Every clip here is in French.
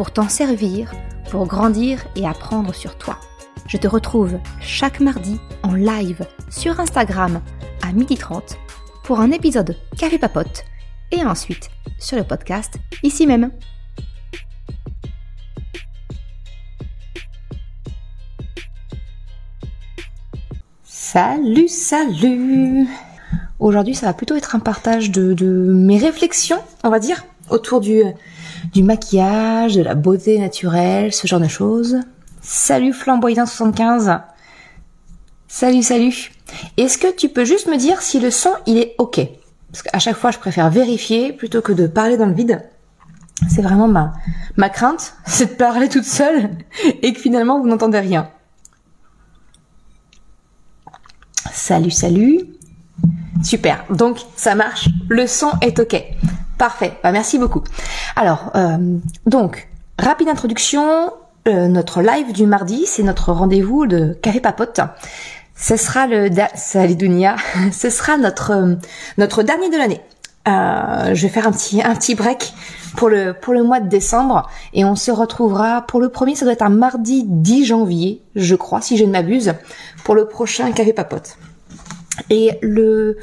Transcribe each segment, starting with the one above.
pour t'en servir, pour grandir et apprendre sur toi. Je te retrouve chaque mardi en live sur Instagram à 12h30 pour un épisode Café Papote et ensuite sur le podcast ici même. Salut, salut Aujourd'hui, ça va plutôt être un partage de, mes réflexions, on va dire, autour du, du maquillage, de la beauté naturelle, ce genre de choses. Salut Flamboyant75 Salut, salut Est-ce que tu peux juste me dire si le son, il est OK? Parce qu'à chaque fois, je préfère vérifier plutôt que de parler dans le vide. C'est vraiment ma, ma crainte, c'est de parler toute seule et que finalement, vous n'entendez rien. Salut, salut. Super. Donc, ça marche. Le son est OK. Parfait. Bah, merci beaucoup. Alors, euh, donc, rapide introduction. Euh, notre live du mardi, c'est notre rendez-vous de Café Papote. Ce sera le salut Dunia. Ce sera notre notre dernier de l'année. Euh, je vais faire un petit un petit break pour le pour le mois de décembre et on se retrouvera pour le premier ça doit être un mardi 10 janvier je crois si je ne m'abuse pour le prochain café papote. Et le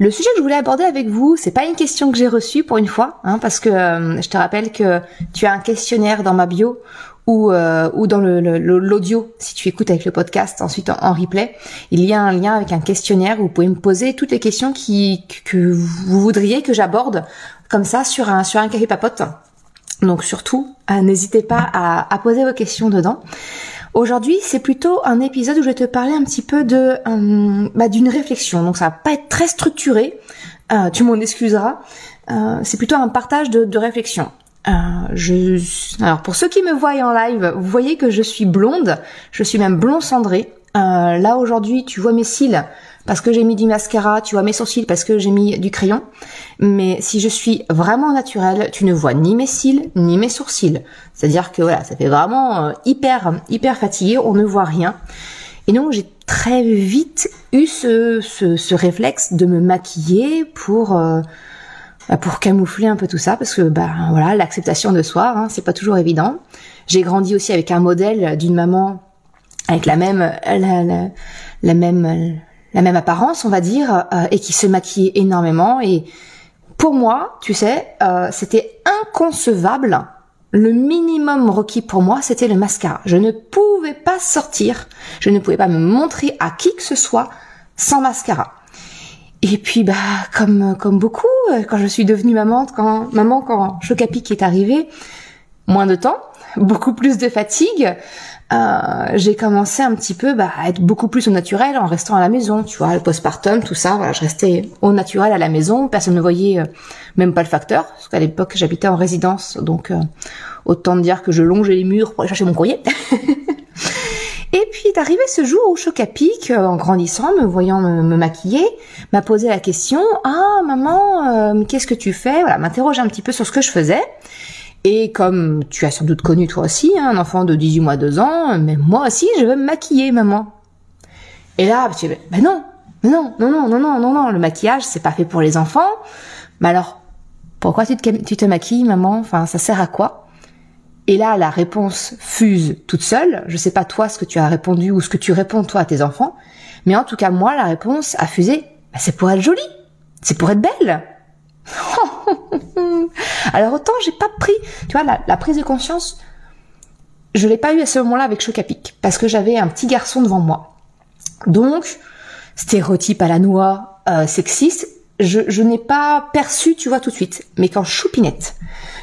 le sujet que je voulais aborder avec vous, c'est pas une question que j'ai reçue pour une fois, hein, parce que euh, je te rappelle que tu as un questionnaire dans ma bio ou, euh, ou dans l'audio, si tu écoutes avec le podcast, ensuite en, replay, il y a un lien avec un questionnaire où vous pouvez me poser toutes les questions que vous voudriez que j'aborde comme ça sur un, sur un café papote. Donc surtout, euh, n'hésitez pas à poser vos questions dedans. Aujourd'hui, c'est plutôt un épisode où je vais te parler un petit peu de euh, bah, d'une réflexion. Donc ça va pas être très structuré, euh, tu m'en excuseras. Euh, c'est plutôt un partage de, réflexion. alors pour ceux qui me voient en live, vous voyez que je suis blonde, je suis même blond cendré. là aujourd'hui, tu vois mes cils parce que j'ai mis du mascara, tu vois mes sourcils parce que j'ai mis du crayon. Mais si je suis vraiment naturelle, tu ne vois ni mes cils ni mes sourcils. C'est-à-dire que voilà, ça fait vraiment euh, hyper hyper fatigué, on ne voit rien. Et donc j'ai très vite eu ce, ce, réflexe de me maquiller pour euh, pour camoufler un peu tout ça parce que bah voilà l'acceptation de soi hein, c'est pas toujours évident. J'ai grandi aussi avec un modèle d'une maman avec la même la, la même la même apparence, on va dire, euh, et qui se maquillait énormément. Et pour moi, tu sais, euh, c'était inconcevable. Le minimum requis pour moi, c'était le mascara. Je ne pouvais pas sortir, je ne pouvais pas me montrer à qui que ce soit sans mascara. Et puis bah comme comme beaucoup, euh, quand je suis devenue maman, quand maman quand Chocapic est arrivé, moins de temps, beaucoup plus de fatigue, euh, j'ai commencé un petit peu bah, à être beaucoup plus au naturel en restant à la maison, tu vois, le postpartum, tout ça, voilà, je restais au naturel à la maison, personne ne voyait euh, même pas le facteur, parce qu'à l'époque j'habitais en résidence, donc euh, autant dire que je longeais les murs pour aller chercher mon courrier. Et puis est arrivé ce jour où Chocapic, en grandissant, me voyant me, maquiller, m'a posé la question Ah maman, qu'est-ce que tu fais? Voilà, m'interroge un petit peu sur ce que je faisais. Et comme tu as sans doute connu toi aussi, hein, un enfant de 18 mois, 2 ans, mais moi aussi, je veux me maquiller, maman. Et là, tu dis, ben non, non, non, non, non, non, non, non, le maquillage, c'est pas fait pour les enfants. Mais alors, pourquoi tu te, maquilles, maman? Enfin, ça sert à quoi? Et là, la réponse fuse toute seule. Je sais pas toi ce que tu as répondu ou ce que tu réponds toi à tes enfants, mais en tout cas, moi, la réponse a fusé, ben, c'est pour être jolie, c'est pour être belle. Alors autant j'ai pas pris, tu vois, la, prise de conscience, je l'ai pas eu à ce moment-là avec Chocapic, parce que j'avais un petit garçon devant moi. Donc, stéréotype à la noix, euh, sexiste, je, je n'ai pas perçu, tu vois, tout de suite. Mais quand Choupinette,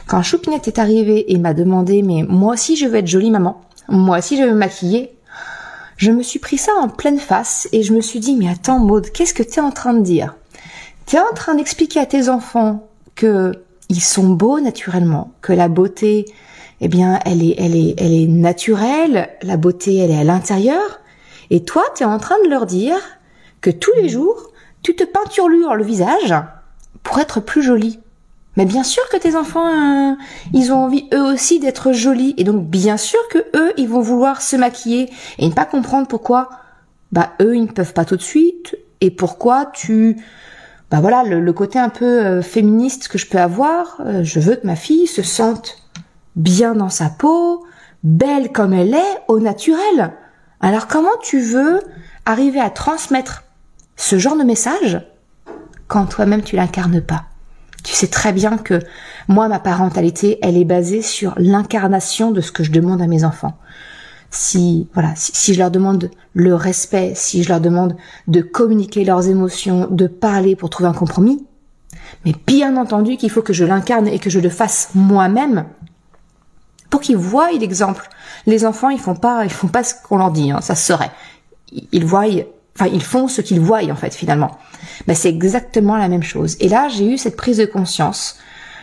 quand Choupinette est arrivée et m'a demandé, mais moi aussi je veux être jolie maman, moi aussi je veux me maquiller, je me suis pris ça en pleine face et je me suis dit, mais attends Maude, qu'est-ce que tu es en train de dire? T'es en train d'expliquer à tes enfants que ils sont beaux naturellement, que la beauté eh bien, elle est, elle est, elle est naturelle. La beauté, elle est à l'intérieur. Et toi, tu es en train de leur dire que tous les jours, tu te peinturlures le visage pour être plus jolie. Mais bien sûr que tes enfants, euh, ils ont envie eux aussi d'être jolis. Et donc, bien sûr que eux, ils vont vouloir se maquiller et ne pas comprendre pourquoi, bah, eux, ils ne peuvent pas tout de suite. Et pourquoi tu, bah voilà, le, côté un peu euh, féministe que je peux avoir, euh, je veux que ma fille se sente bien dans sa peau, belle comme elle est, au naturel. Alors comment tu veux arriver à transmettre ce genre de message quand toi-même tu l'incarnes pas? Tu sais très bien que moi, ma parentalité, elle est basée sur l'incarnation de ce que je demande à mes enfants. Si, voilà, si, je leur demande le respect, si je leur demande de communiquer leurs émotions, de parler pour trouver un compromis, mais bien entendu qu'il faut que je l'incarne et que je le fasse moi-même pour qu'ils voient l'exemple. Les enfants, ils font pas, ils font pas ce qu'on leur dit, hein, ça serait. Ils voient, enfin, ils font ce qu'ils voient en fait finalement. Ben, c'est exactement la même chose. Et là, j'ai eu cette prise de conscience.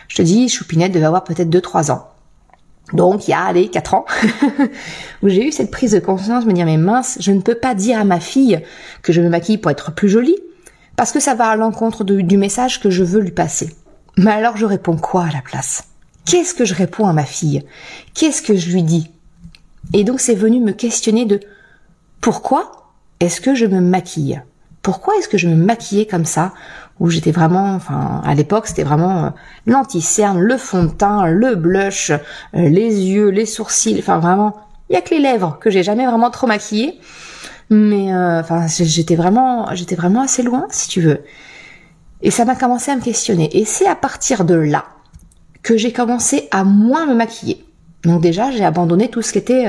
Je te dis, Choupinette devait avoir peut-être 2-3 ans. Donc il y a, allez, 4 ans, où j'ai eu cette prise de conscience, me dire, mais mince, je ne peux pas dire à ma fille que je me maquille pour être plus jolie, parce que ça va à l'encontre du message que je veux lui passer. Mais alors je réponds quoi à la place? Qu'est-ce que je réponds à ma fille? Qu'est-ce que je lui dis? Et donc c'est venu me questionner de pourquoi est-ce que je me maquille? Pourquoi est-ce que je me maquillais comme ça? Où j'étais vraiment, enfin, à l'époque, c'était vraiment euh, l'anti-cerne, le fond de teint, le blush, euh, les yeux, les sourcils, enfin vraiment, il y a que les lèvres que j'ai jamais vraiment trop maquillées, mais euh, enfin, j'étais vraiment, j'étais vraiment assez loin, si tu veux. Et ça m'a commencé à me questionner. Et c'est à partir de là que j'ai commencé à moins me maquiller. Donc déjà, j'ai abandonné tout ce qui était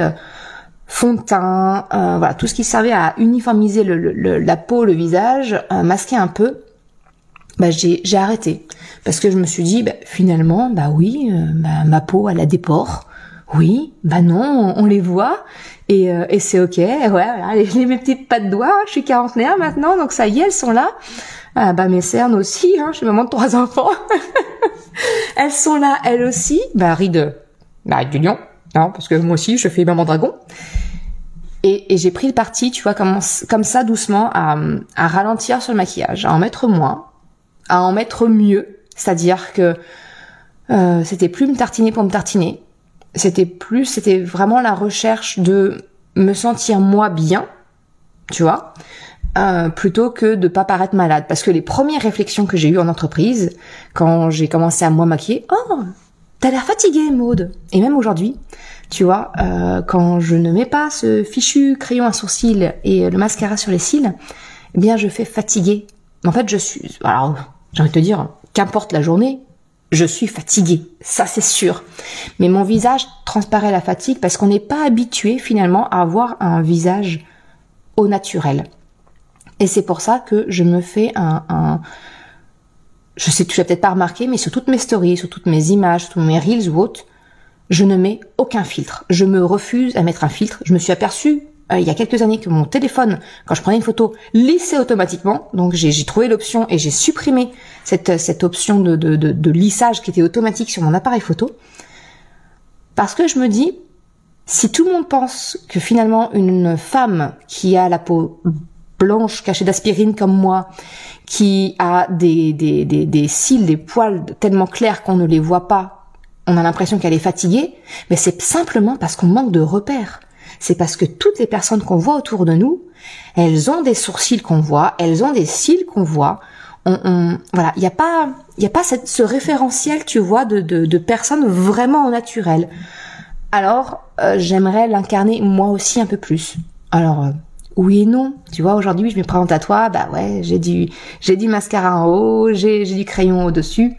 fond de teint, voilà, tout ce qui servait à uniformiser la peau, le visage, masquer un peu, bah j'ai arrêté. Parce que je me suis dit bah, finalement bah oui euh, bah, ma peau elle a des pores. Oui bah non on, les voit. Et, et c'est ok. Ouais voilà les, mes petites pattes de doigts je suis quarantenaire maintenant donc ça y est elles sont là. Ah, bah mes cernes aussi hein, je suis maman de trois enfants. Elles sont là elles aussi. Bah ride bah du lion non parce que moi aussi je fais maman dragon. Et, j'ai pris le parti, tu vois, comme, comme ça doucement à, à ralentir sur le maquillage, à en mettre moins, à en mettre mieux. C'est-à-dire que euh, c'était plus me tartiner pour me tartiner. C'était plus, c'était vraiment la recherche de me sentir moi bien, tu vois, euh, plutôt que de pas paraître malade. Parce que les premières réflexions que j'ai eues en entreprise, quand j'ai commencé à moi maquiller, oh, t'as l'air fatiguée, Maude. Et même aujourd'hui, tu vois, euh, quand je ne mets pas ce fichu crayon à sourcils et le mascara sur les cils, eh bien je fais fatiguer. En fait, je suis... Alors, j'ai envie de te dire, qu'importe la journée, je suis fatiguée, ça c'est sûr. Mais mon visage transparaît la fatigue parce qu'on n'est pas habitué finalement à avoir un visage au naturel. Et c'est pour ça que je me fais un, je sais, tu l'as peut-être pas remarqué, mais sur toutes mes stories, sur toutes mes images, sur tous mes reels ou autres, je ne mets aucun filtre. Je me refuse à mettre un filtre. Je me suis aperçue euh, il y a quelques années que mon téléphone, quand je prenais une photo, lissait automatiquement. Donc j'ai trouvé l'option et j'ai supprimé cette, cette option de, de, de, de lissage qui était automatique sur mon appareil photo. Parce que je me dis, si tout le monde pense que finalement une femme qui a la peau blanche cachée d'aspirine comme moi, qui a des, des, des, des cils, des poils tellement clairs qu'on ne les voit pas, on a l'impression qu'elle est fatiguée, mais c'est simplement parce qu'on manque de repères. C'est parce que toutes les personnes qu'on voit autour de nous, elles ont des sourcils qu'on voit, elles ont des cils qu'on voit. On, voilà, il n'y a pas, y a pas ce référentiel, tu vois, de, personnes vraiment naturelles. Alors, euh, j'aimerais l'incarner moi aussi un peu plus. Alors, euh, oui et non. Tu vois, aujourd'hui, je me présente à toi, bah ouais, j'ai du, j'ai du mascara en haut, j'ai, j'ai du crayon au dessus.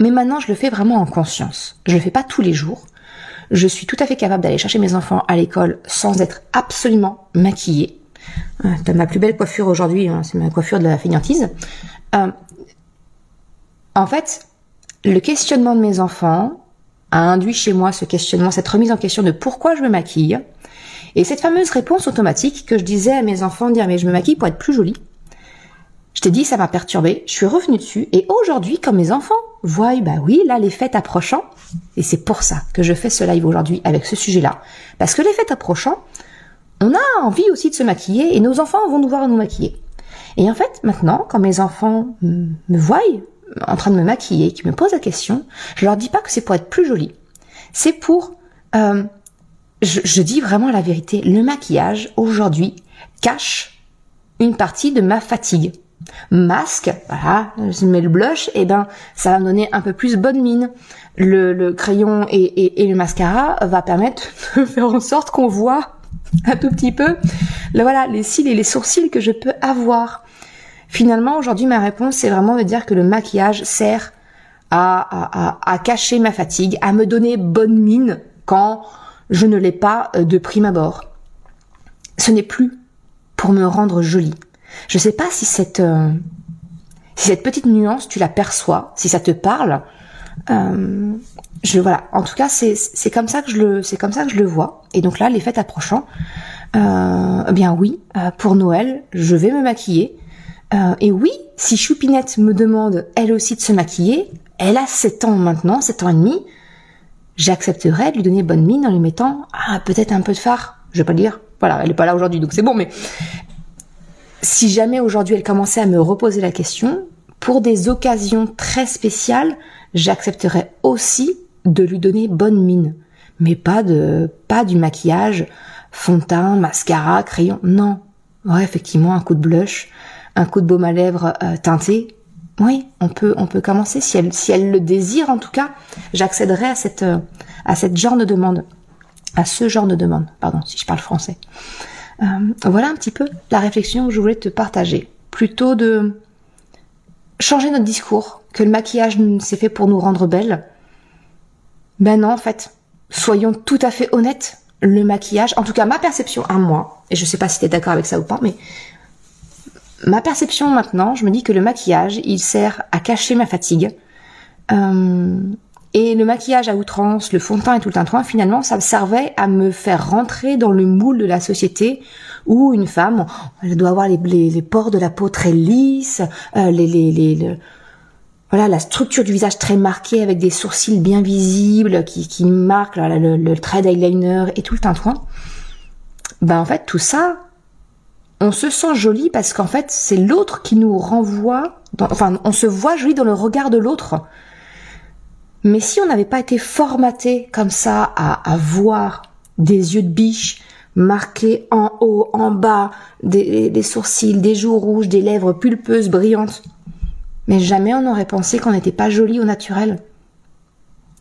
Mais maintenant, je le fais vraiment en conscience. Je le fais pas tous les jours. Je suis tout à fait capable d'aller chercher mes enfants à l'école sans être absolument maquillée. Euh, T'as ma plus belle coiffure aujourd'hui, hein, c'est ma coiffure de la fainéantise. Euh, en fait, le questionnement de mes enfants a induit chez moi ce questionnement, cette remise en question de pourquoi je me maquille. Et cette fameuse réponse automatique que je disais à mes enfants, dire mais je me maquille pour être plus jolie. Je t'ai dit, ça m'a perturbé. Je suis revenue dessus. Et aujourd'hui, comme mes enfants voient, bah oui, là, les fêtes approchant. Et c'est pour ça que je fais ce live aujourd'hui avec ce sujet-là. Parce que les fêtes approchant, on a envie aussi de se maquiller et nos enfants vont nous voir nous maquiller. Et en fait, maintenant, quand mes enfants me voient en train de me maquiller, qui me posent la question, je leur dis pas que c'est pour être plus jolie. C'est pour, euh, je, je dis vraiment la vérité. Le maquillage aujourd'hui cache une partie de ma fatigue masque, voilà, je mets le blush, et eh ben ça va me donner un peu plus bonne mine. Le, crayon et, le mascara va permettre de faire en sorte qu'on voit un tout petit peu, le, voilà, les cils et les sourcils que je peux avoir. Finalement, aujourd'hui, ma réponse, c'est vraiment de dire que le maquillage sert à, à, cacher ma fatigue, à me donner bonne mine quand je ne l'ai pas euh, de prime abord. Ce n'est plus pour me rendre jolie. Je sais pas si cette euh, si cette petite nuance tu la perçois, si ça te parle. Euh, je voilà. En tout cas, c'est comme ça que je le c'est comme ça que je le vois. Et donc là, les fêtes approchant, euh, eh bien oui, pour Noël, je vais me maquiller. et oui, si Choupinette me demande elle aussi de se maquiller, elle a 7 ans maintenant, 7 ans et demi, j'accepterai de lui donner bonne mine en lui mettant ah, peut-être un peu de phare. Je vais pas dire, voilà, elle est pas là aujourd'hui, donc c'est bon, mais si jamais aujourd'hui elle commençait à me reposer la question, pour des occasions très spéciales, j'accepterais aussi de lui donner bonne mine, mais pas de pas du maquillage, fond de teint, mascara, crayon, non. Ouais, effectivement, un coup de blush, un coup de baume à lèvres euh, teinté. Oui, on peut on peut commencer si elle si elle le désire en tout cas, j'accéderai à cette euh, à cette genre de demande, à ce genre de demande, pardon, si je parle français. Euh, voilà un petit peu la réflexion que je voulais te partager. Plutôt de changer notre discours, que le maquillage s'est fait pour nous rendre belles. Ben non, en fait, soyons tout à fait honnêtes. Le maquillage, en tout cas ma perception à moi, et je sais pas si tu es d'accord avec ça ou pas, mais ma perception maintenant, je me dis que le maquillage, il sert à cacher ma fatigue. Euh, et le maquillage à outrance, le fond de teint et tout le tintouin, finalement, ça servait à me faire rentrer dans le moule de la société où une femme, elle doit avoir les, les, pores de la peau très lisses, euh, les, les, voilà, la structure du visage très marquée avec des sourcils bien visibles qui, marquent le, le, trait d'eyeliner et tout le tintouin. Ben en fait, tout ça, on se sent joli parce qu'en fait, c'est l'autre qui nous renvoie, enfin, on se voit joli dans le regard de l'autre. Mais si on n'avait pas été formaté comme ça à, voir des yeux de biche marqués en haut, en bas, des, sourcils, des joues rouges, des lèvres pulpeuses, brillantes, mais jamais on n'aurait pensé qu'on n'était pas joli au naturel.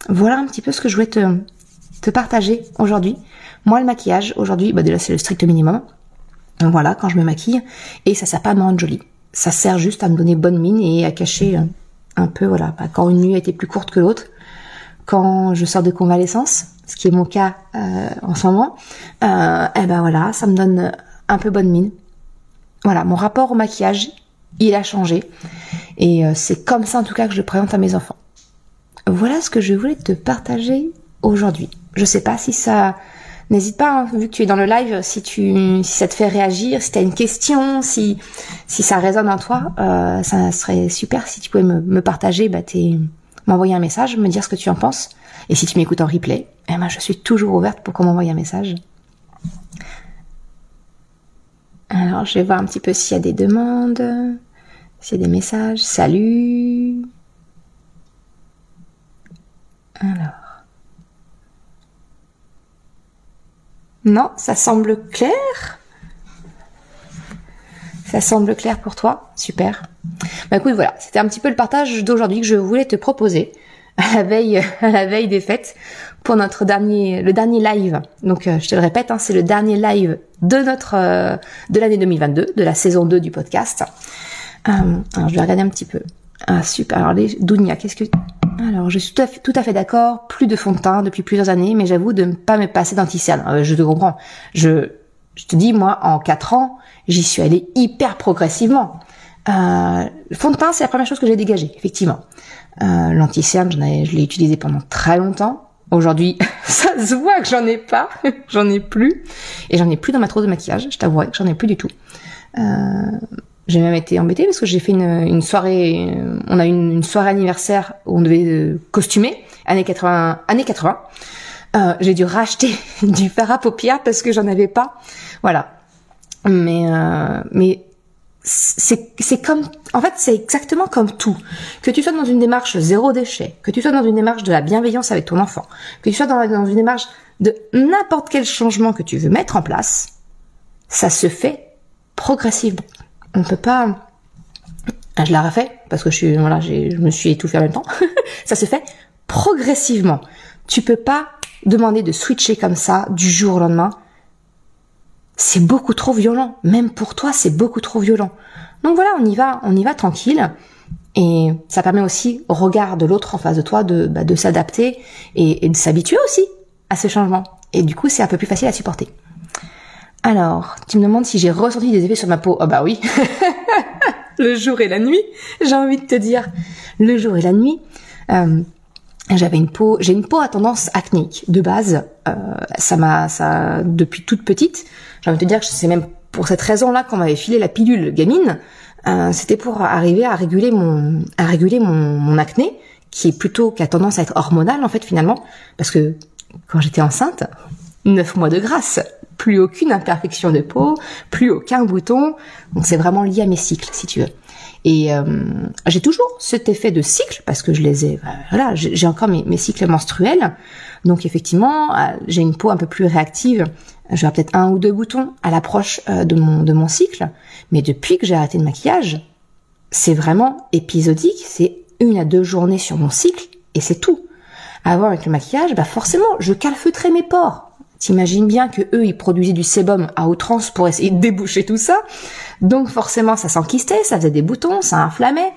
Voilà un petit peu ce que je voulais te, partager aujourd'hui. Moi, le maquillage, aujourd'hui, bah déjà c'est le strict minimum. voilà, quand je me maquille, et ça sert pas à me rendre jolie. Ça sert juste à me donner bonne mine et à cacher euh, un peu, voilà, bah, quand une nuit a été plus courte que l'autre, quand je sors de convalescence, ce qui est mon cas euh, en ce moment, euh, eh ben voilà, ça me donne un peu bonne mine. Voilà, mon rapport au maquillage, il a changé. Et euh, c'est comme ça en tout cas que je le présente à mes enfants. Voilà ce que je voulais te partager aujourd'hui. Je sais pas si ça... N'hésite pas, hein, vu que tu es dans le live, si tu, si ça te fait réagir, si tu as une question, si, si ça résonne en toi, euh, ça serait super si tu pouvais me, me partager bah, m'envoyer un message, me dire ce que tu en penses. Et si tu m'écoutes en replay, eh ben, je suis toujours ouverte pour qu'on m'envoie un message. Alors, je vais voir un petit peu s'il y a des demandes, s'il y a des messages. Salut Alors. Non, ça semble clair ça semble clair pour toi Super. Bah écoute, voilà, c'était un petit peu le partage d'aujourd'hui que je voulais te proposer à la veille, à la veille des fêtes pour notre dernier, le dernier live. Donc euh, je te le répète, hein, c'est le dernier live de notre, euh, de l'année 2022, de la saison 2 du podcast. Euh, alors je vais regarder un petit peu. Ah super. Alors les Dounia, qu'est-ce que alors, je suis tout à fait, d'accord. Plus de fond de teint depuis plusieurs années, mais j'avoue de ne pas me passer d'anticerne. je te comprends. Je, te dis, moi, en quatre ans, j'y suis allée hyper progressivement. Euh, fond de teint, c'est la première chose que j'ai dégagée, effectivement. Euh, L'anticerne, je l'ai utilisé pendant très longtemps. Aujourd'hui, ça se voit que j'en ai pas, j'en ai plus, et j'en ai plus dans ma trousse de maquillage. Je t'avouerai que j'en ai plus du tout. Euh, j'ai même été embêtée parce que j'ai fait une, une soirée, on a eu une, soirée anniversaire où on devait euh, costumer, années 80, années 80. Euh, j'ai dû racheter du fer à paupières parce que j'en avais pas. Voilà. Mais euh, mais c'est c'est comme en fait c'est exactement comme tout que tu sois dans une démarche zéro déchet que tu sois dans une démarche de la bienveillance avec ton enfant que tu sois dans une démarche de n'importe quel changement que tu veux mettre en place ça se fait progressivement on peut pas ah, je l'ai refait parce que je suis voilà me suis étouffée en même temps ça se fait progressivement tu peux pas demander de switcher comme ça du jour au lendemain c'est beaucoup trop violent. Même pour toi, c'est beaucoup trop violent. Donc voilà, on y va, on y va tranquille. Et ça permet aussi au regard de l'autre en face de toi de, bah, de s'adapter et, de s'habituer aussi à ce changement. Et du coup, c'est un peu plus facile à supporter. Alors, tu me demandes si j'ai ressenti des effets sur ma peau. Oh bah oui. le jour et la nuit, j'ai envie de te dire. Le jour et la nuit. Euh, j'avais une peau, j'ai une peau à tendance acnéique de base. Euh, ça m'a, ça depuis toute petite. J'ai envie de te dire que c'est même pour cette raison-là qu'on m'avait filé la pilule gamine. Euh, c'était pour arriver à réguler mon, à réguler mon, acné, qui est plutôt qui a tendance à être hormonal en fait finalement, parce que quand j'étais enceinte, neuf mois de grâce, plus aucune imperfection de peau, plus aucun bouton. Donc c'est vraiment lié à mes cycles, si tu veux. Et euh, j'ai toujours cet effet de cycle parce que je les ai. Euh, voilà, j'ai encore mes, cycles menstruels. Donc effectivement, euh, j'ai une peau un peu plus réactive. J'aurai peut-être un ou deux boutons à l'approche de mon de mon cycle. Mais depuis que j'ai arrêté le maquillage, c'est vraiment épisodique. C'est une à deux journées sur mon cycle et c'est tout. Avant avec le maquillage, bah forcément, je calfeutrais mes pores. T'imagines bien que eux, ils produisaient du sébum à outrance pour essayer de déboucher tout ça. Donc forcément, ça s'enquistait, ça faisait des boutons, ça inflammait.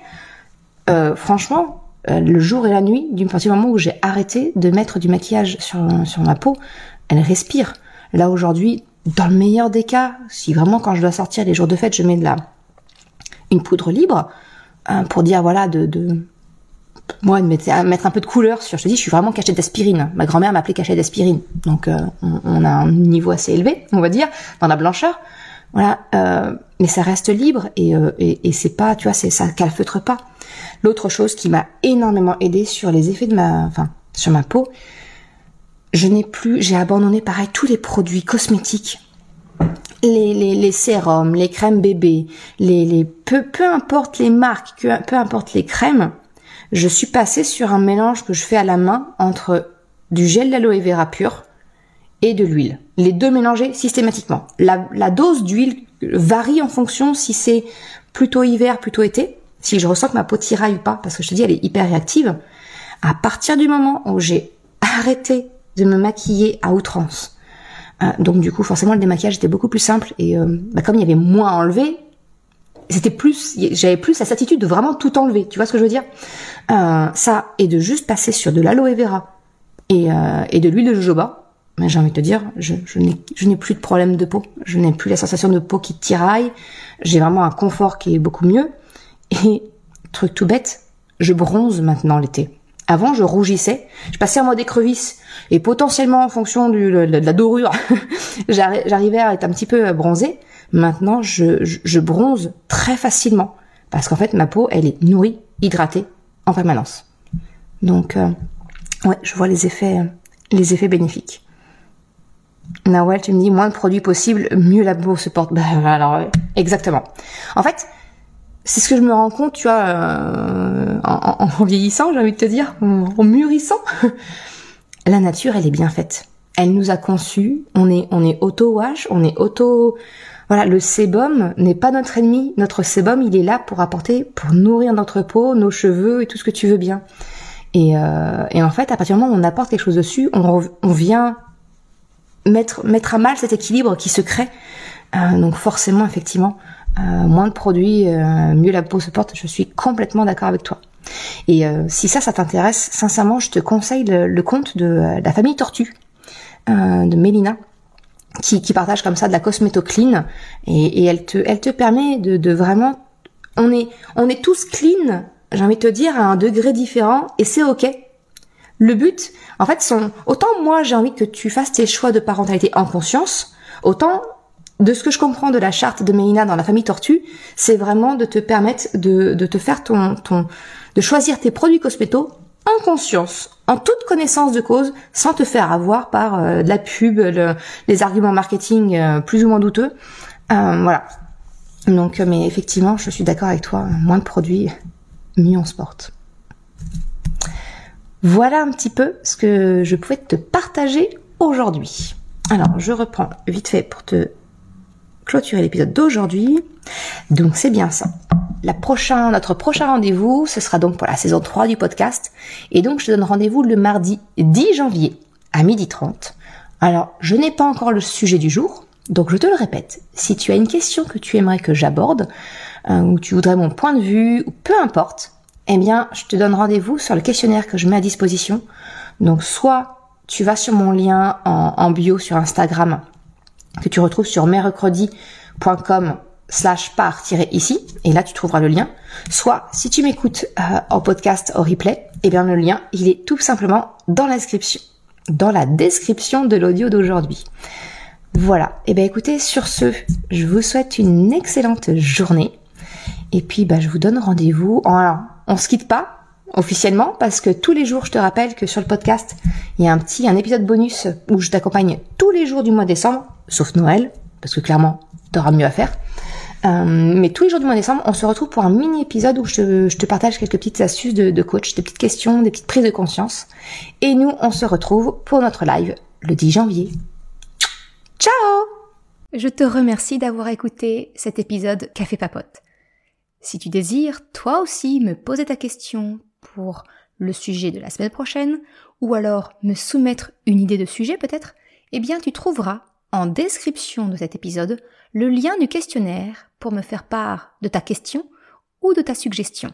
Euh, franchement, euh, le jour et la nuit, du petit moment où j'ai arrêté de mettre du maquillage sur, sur ma peau, elle respire. Là aujourd'hui, dans le meilleur des cas, si vraiment quand je dois sortir les jours de fête, je mets de la une poudre libre euh, pour dire voilà de moi de mettre, un peu de couleur sur. Je te dis, je suis vraiment cachée d'aspirine. Ma grand-mère m'appelait cachée d'aspirine, donc euh, on, a un niveau assez élevé, on va dire, dans la blancheur. Voilà, euh, mais ça reste libre et, euh, et, c'est pas, tu vois, c'est ça calfeutre pas. L'autre chose qui m'a énormément aidé sur les effets de ma, enfin, sur ma peau, je n'ai plus, j'ai abandonné pareil tous les produits cosmétiques, les, les, les sérums, les crèmes bébés, les, les peu, peu importe les marques, peu importe les crèmes, je suis passée sur un mélange que je fais à la main entre du gel d'aloe vera pur et de l'huile. Les deux mélangés systématiquement. La, dose d'huile varie en fonction si c'est plutôt hiver, plutôt été, si je ressens que ma peau tiraille ou pas, parce que je te dis, elle est hyper réactive. À partir du moment où j'ai arrêté de me maquiller à outrance, euh, donc du coup, forcément, le démaquillage était beaucoup plus simple et euh, bah, comme il y avait moins à enlever, c'était plus, j'avais plus la certitude de vraiment tout enlever. Tu vois ce que je veux dire? Euh, Ça et de juste passer sur de l'aloe vera et, euh, et de l'huile de jojoba. Mais j'ai envie de te dire, je, je n'ai plus de problème de peau. Je n'ai plus la sensation de peau qui tiraille. J'ai vraiment un confort qui est beaucoup mieux. Et truc tout bête, je bronze maintenant l'été. Avant, je rougissais. Je passais en mode écrevisse. Et potentiellement, en fonction du, de, la dorure, j'arrivais à être un petit peu bronzée. Maintenant, je, bronze très facilement parce qu'en fait, ma peau, elle est nourrie, hydratée en permanence. Donc, euh, ouais, je vois les effets, euh, les effets bénéfiques. Nawel, tu me dis moins de produits possible, mieux la peau se porte. Bah, alors, exactement. En fait, c'est ce que je me rends compte, tu vois, euh, en, vieillissant, j'ai envie de te dire, en, en mûrissant. la nature, elle est bien faite. Elle nous a conçus. On est, on est auto-wash, on est auto, voilà, le sébum n'est pas notre ennemi. Notre sébum, il est là pour apporter, pour nourrir notre peau, nos cheveux et tout ce que tu veux bien. Et, euh, en fait, à partir du moment où on apporte quelque chose dessus, on, on vient mettre, mettre à mal cet équilibre qui se crée. Euh, donc forcément, effectivement, euh, moins de produits, mieux la peau se porte. Je suis complètement d'accord avec toi. Et si ça, ça t'intéresse, sincèrement, je te conseille le, le conte de, la famille Tortue de Mélina qui, qui partage comme ça de la cosméto clean et, et elle te elle te permet de, de vraiment on est on est tous clean j'ai envie de te dire à un degré différent et c'est ok. Le but en fait sont autant moi j'ai envie que tu fasses tes choix de parentalité en conscience autant de ce que je comprends de la charte de Mélina dans la famille Tortue, c'est vraiment de te permettre de, de te faire ton, ton, de choisir tes produits cosméto en conscience, en toute connaissance de cause, sans te faire avoir par euh, de la pub, les arguments marketing euh, plus ou moins douteux. Euh, voilà. Donc, mais effectivement, je suis d'accord avec toi. Moins de produits, mieux on se porte. Voilà un petit peu ce que je pouvais te partager aujourd'hui. Alors, je reprends vite fait pour te clôturer l'épisode d'aujourd'hui. Donc, c'est bien ça. La prochain, notre prochain rendez-vous, ce sera donc pour la saison 3 du podcast. Et donc, je te donne rendez-vous le mardi 10 janvier à 12h30. Alors, je n'ai pas encore le sujet du jour. Donc, je te le répète. Si tu as une question que tu aimerais que j'aborde, euh, ou tu voudrais mon point de vue, ou peu importe, eh bien, je te donne rendez-vous sur le questionnaire que je mets à disposition. Donc, soit tu vas sur mon lien en, bio sur Instagram que tu retrouves sur mercredi.com slash par-ici et là tu trouveras le lien. Soit si tu m'écoutes euh, en podcast au replay, eh bien le lien il est tout simplement dans l'inscription, dans la description de l'audio d'aujourd'hui. Voilà. Et eh bien écoutez, sur ce, je vous souhaite une excellente journée. Et puis bah, je vous donne rendez-vous. Alors, on se quitte pas officiellement parce que tous les jours, je te rappelle que sur le podcast, il y a un petit un épisode bonus où je t'accompagne tous les jours du mois de décembre, sauf Noël, parce que clairement, t'auras mieux à faire. Euh, mais tous les jours du mois de décembre, on se retrouve pour un mini épisode où je te, partage quelques petites astuces de, de, coach, des petites questions, des petites prises de conscience. Et nous, on se retrouve pour notre live le 10 janvier. Ciao Je te remercie d'avoir écouté cet épisode Café Papote. Si tu désires, toi aussi, me poser ta question pour le sujet de la semaine prochaine, ou alors me soumettre une idée de sujet peut-être, eh bien tu trouveras en description de cet épisode le lien du questionnaire pour me faire part de ta question ou de ta suggestion.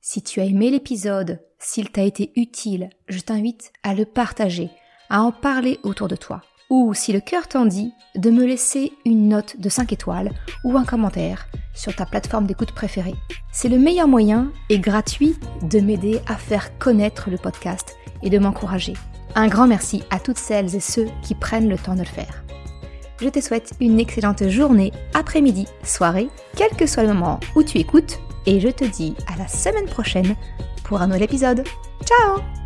Si tu as aimé l'épisode, s'il t'a été utile, je t'invite à le partager, à en parler autour de toi. Ou si le cœur t'en dit, de me laisser une note de 5 étoiles ou un commentaire sur ta plateforme d'écoute préférée. C'est le meilleur moyen et gratuit de m'aider à faire connaître le podcast et de m'encourager. Un grand merci à toutes celles et ceux qui prennent le temps de le faire. Je te souhaite une excellente journée, après-midi, soirée, quel que soit le moment où tu écoutes, et je te dis à la semaine prochaine pour un nouvel épisode. Ciao